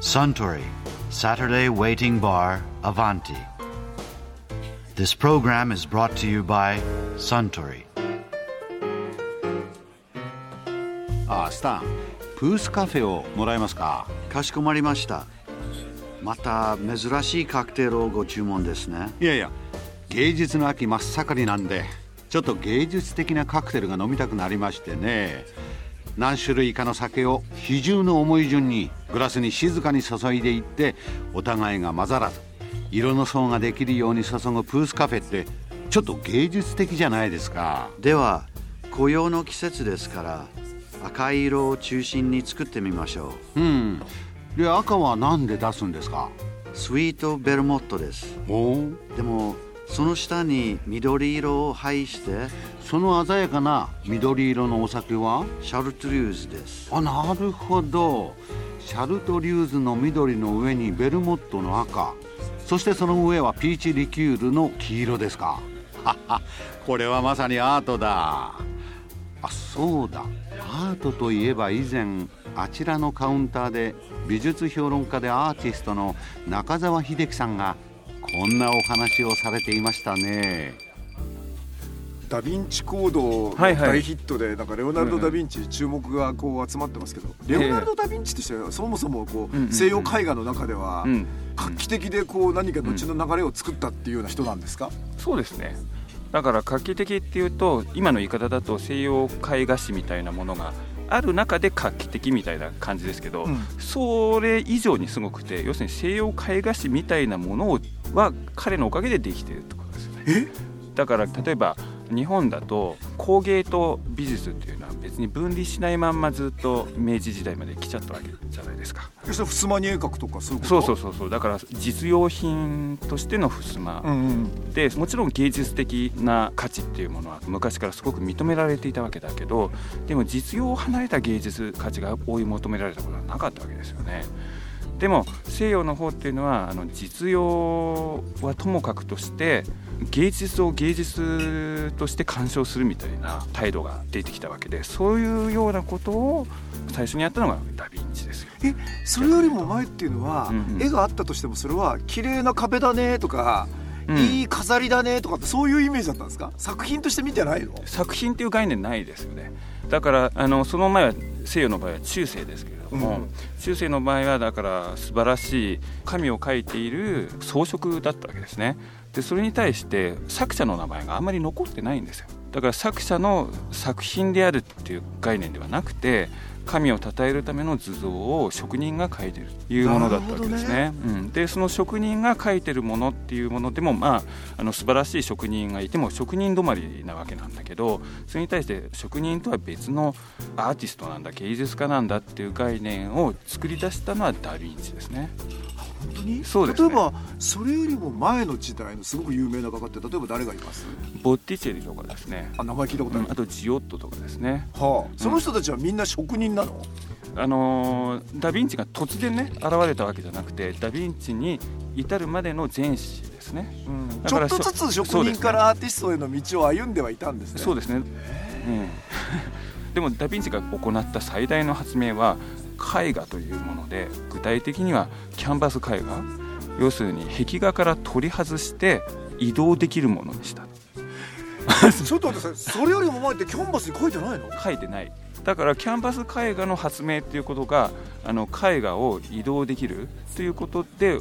Suntory Saturday Waiting Bar Avanti. This program is brought to you by Suntory. ああスタンプースカフェをもらえますかかしこまりました。また珍しいカクテルをご注文ですね。いやいや芸術の秋真っ盛りなんでちょっと芸術的なカクテルが飲みたくなりましてね何種類かの酒を比重の重い順にグラスに静かに注いでいってお互いが混ざらず色の層ができるように注ぐプースカフェってちょっと芸術的じゃないですかでは紅葉の季節ですから赤い色を中心に作ってみましょうんで赤は何で出すんですか？う。スイートベルモットです。でもその下に緑色を配してその鮮やかな緑色のお酒はシャルトリューズです。あなるほど。シャルトリューズの緑の上にベルモットの赤。そしてその上はピーチリキュールの黄色ですか。ははこれはまさにアートだ。あそうだ。アートといえば以前あちらのカウンターで美術評論家でアーティストの中澤秀樹さんがこんなお話をされていましたね。ダ・ヴィンチコード大ヒットでなんかレオナルド・ダ・ヴィンチ注目がこう集まってますけどレオナルド・ダ・ヴィンチとしてはそもそもこう西洋絵画の中ではうん、画期的でこう何か後の流れを作ったっていうような人なんですか？そうですね。だから画期的っていうと今の言い方だと西洋絵画史みたいなものがある中で画期的みたいな感じですけど、うん。それ以上にすごくて要するに西洋絵画史みたいなものは彼のおかげでできているとですよね。だから例えば日本だと工芸と美術っていうのは別に分離しないまんまずっと明治時代まで来ちゃったわけじゃないですか。そして襖に絵描くとかそういうこと？そうそうそうそう。だから実用品としての襖、うんうん。でもちろん芸術的な価値っていうものは昔からすごく認められていたわけだけどでも実用を離れた芸術価値が追い求められたことはなかったわけですよね。でも西洋の方っていうのはあの実用はともかくとして芸術を芸術として鑑賞するみたいな態度が出てきたわけでそういうようなことを最初にやったのがダ・ヴィンチですよ。えそれよりも前っていうのは、うんうん絵があったとしてもそれは綺麗な壁だねとか、うん。いい飾りだねとかってそういうイメージだったんですか？作品として見てないの？作品っていう概念ないですよね。だからあのその前は西洋の場合は中世ですけれど中世の場合はだから素晴らしい神を描いている装飾だったわけですね。でそれに対して作者の名前があんまり残ってないんですよ。だから作者の作品であるっていう概念ではなくて神を称えるための図像を職人が描いてるというものだったわけですね。うん、でその職人が描いてるものっていうものでもまああの素晴らしい職人がいても職人止まりなわけなんだけどそれに対して職人とは別のアーティストなんだ芸術家なんだっていう概念を作り出したのはダ・ヴィンチですね。本当に？そうですね。例えばそれよりも前の時代のすごく有名な画家って例えば誰がいます？ボッティチェリとかですね、あ名前聞いたことある、うん。あとジオットとかですね。はあ、その人たちはみんな職人なの、あのーダ・ヴィンチが突然ね現れたわけじゃなくてダ・ヴィンチに至るまでの前史ですね。だからちょっとずつ職人からアーティストへの道を歩んではいたんですね。そうですね、うん、でもダ・ヴィンチが行った最大の発明は絵画というもので具体的にはキャンバス絵画。要するに壁画から取り外して移動できるものにした。ちょっと待ってそれよりも前ってキャンバスに書いてないの？書いてないだからキャンバス絵画の発明っていうことがあの絵画を移動できるということで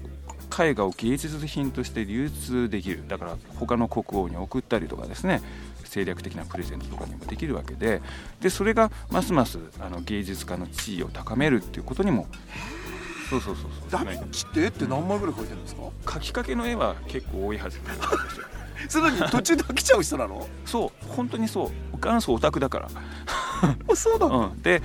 絵画を芸術品として流通できる。だから他の国王に送ったりとかですね。政略的なプレゼントとかにもできるわけで。でそれがますますあの芸術家の地位を高めるっていうことにも。そうそうそうそう。ダヴィンチって絵って何枚ぐらい描いてるんですか？書きかけの絵は結構多いはずなんですよ。それに途中で飽きちゃう人なの？そう本当にそう。元祖オタクだから。あ そうなの、うん、で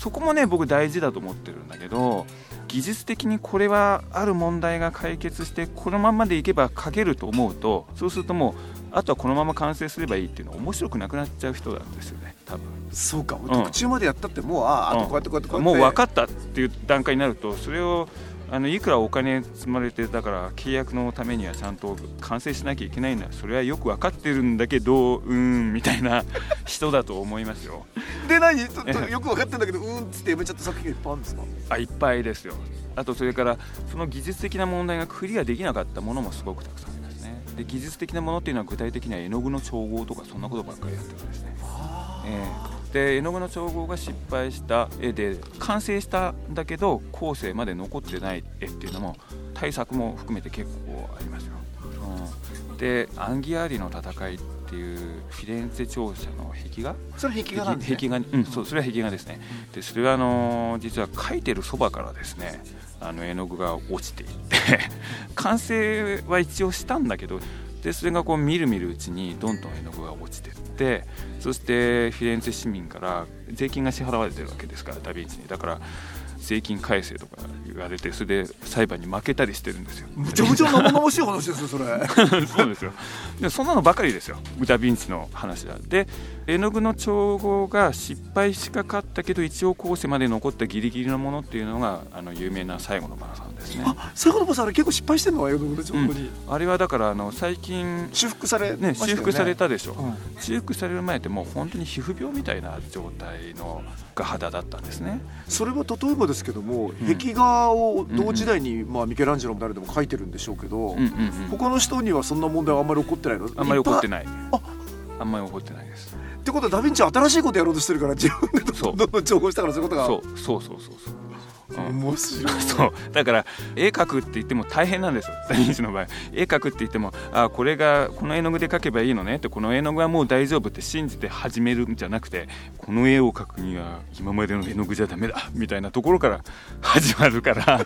そこもね僕大事だと思ってるんだけど技術的にこれはある問題が解決してこのままでいけば描けると思うとそうするともうあとはこのまま完成すればいいっていうのは面白くなくなっちゃう人なんですよね多分。そうか、途中までやったってもうあああとこうやってこうやってこうやって。もう分かったっていう段階になるとそれをあのいくらお金積まれてだから契約のためにはちゃんと完成しなきゃいけないんだそれはよく分かってるんだけどうんみたいな人だと思いますよで何？ちょっとよく分かってんだけどうんっつってやめちゃった作品がいっぱいあるんですかあいっぱいですよ。あとそれからその技術的な問題がクリアできなかったものもすごくたくさんありますね。で技術的なものっていうのは具体的には絵の具の調合とかそんなことばっかりやってるんですね、え。ーで絵の具の調合が失敗した絵で完成したんだけど後世まで残ってない絵っていうのも対策も含めて結構ありますよ、うん、でアンギアーリの戦いっていうフィレンツェ庁舎の壁画？それ壁画なんですね。壁画にうんそうそれは壁画ですね。でそれはあのー実は描いてるそばからですねあの絵の具が落ちていって 完成は一応したんだけどでそれがこうみるみるうちにどんどん絵の具が落ちてってそしてフィレンツェ市民から税金が支払われてるわけですからダ・ヴィンチに。だから税金改正とか言われてそれで裁判に負けたりしてるんですよ。むちゃむちゃ生々しい話ですよそれ。そうですよ。でそんなのばかりですよ。ダ・ヴィンチの話だで絵の具の調合が失敗しかかったけど一応後世まで残ったギリギリのものっていうのがあの有名な最後の晩餐ですね。あそういうこともさあれ結構失敗してんの絵の具の情報に、あれはだからあの最近修復されまね、したよ修復されたでしょ、うん。修復される前ってもう本当に皮膚病みたいな状態のが肌だったんですね。それは例えばですけども、うん。壁画を同時代に、まあ、ミケランジェロも誰でも描いてるんでしょうけど、うん他の人にはそんな問題はあんまり起こってないの？あんまり怒ってい。ない。ああんまり怒ってないです。ってことはダヴィンチは新しいことやろうとしてるから自分でどんどんどん情報したからそういうことが。そう。そうそうそうそう。うん面白い。そう。だから絵描くって言っても大変なんですよ。ダ・ヴィンチの場合。絵描くって言ってもあこれがこの絵の具で描けばいいのねってこの絵の具はもう大丈夫って信じて始めるんじゃなくてこの絵を描くには今までの絵の具じゃダメだみたいなところから 始まるから。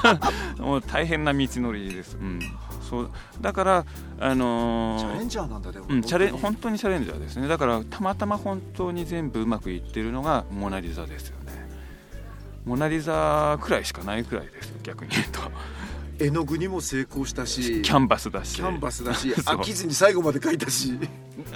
もう大変な道のりです、うん、そう。だからあのーチャレンジャーなんだでも、うん、チャレン本本当にチャレンジャーですね。だからたまたま本当に全部うまくいってるのがモナ・リザですよ。ねモナ・リザくらいしかないくらいですよ逆に言うと。絵の具にも成功したしキャンバスだし。キャンバスだし 飽きずに最後まで描いたし。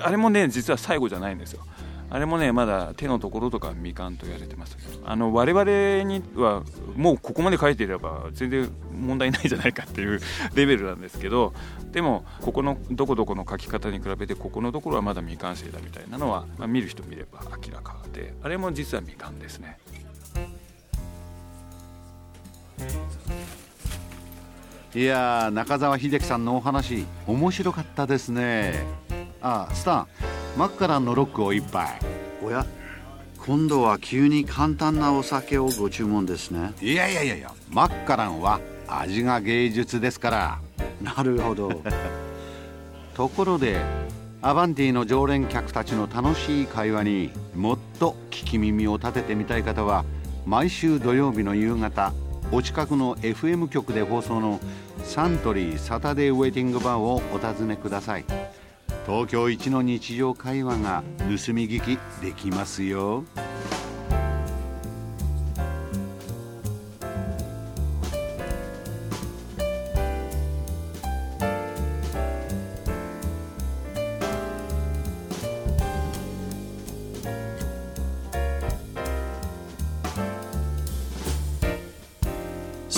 あれもね実は最後じゃないんですよ。あれもねまだ手のところとか未完と言われてますあの我々にはもうここまで書いていれば全然問題ないじゃないかっていうレベルなんですけど。でもここのどこどこの書き方に比べてここのところはまだ未完成だみたいなのは、まあ、見る人見れば明らかで。あれも実は未完ですねいやー中澤秀樹さんのお話面白かったですね。あスタンマッカランのロックを一杯。おや？今度は急に簡単なお酒をご注文ですね。いやいやいやいやマッカランは味が芸術ですから。なるほど。ところでアバンティの常連客たちの楽しい会話にもっと聞き耳を立ててみたい方は毎週土曜日の夕方お近くの FM 局で放送のサントリーサタデーウェイティングバーをお尋ねください。東京一の日常会話が盗み聞きできますよ。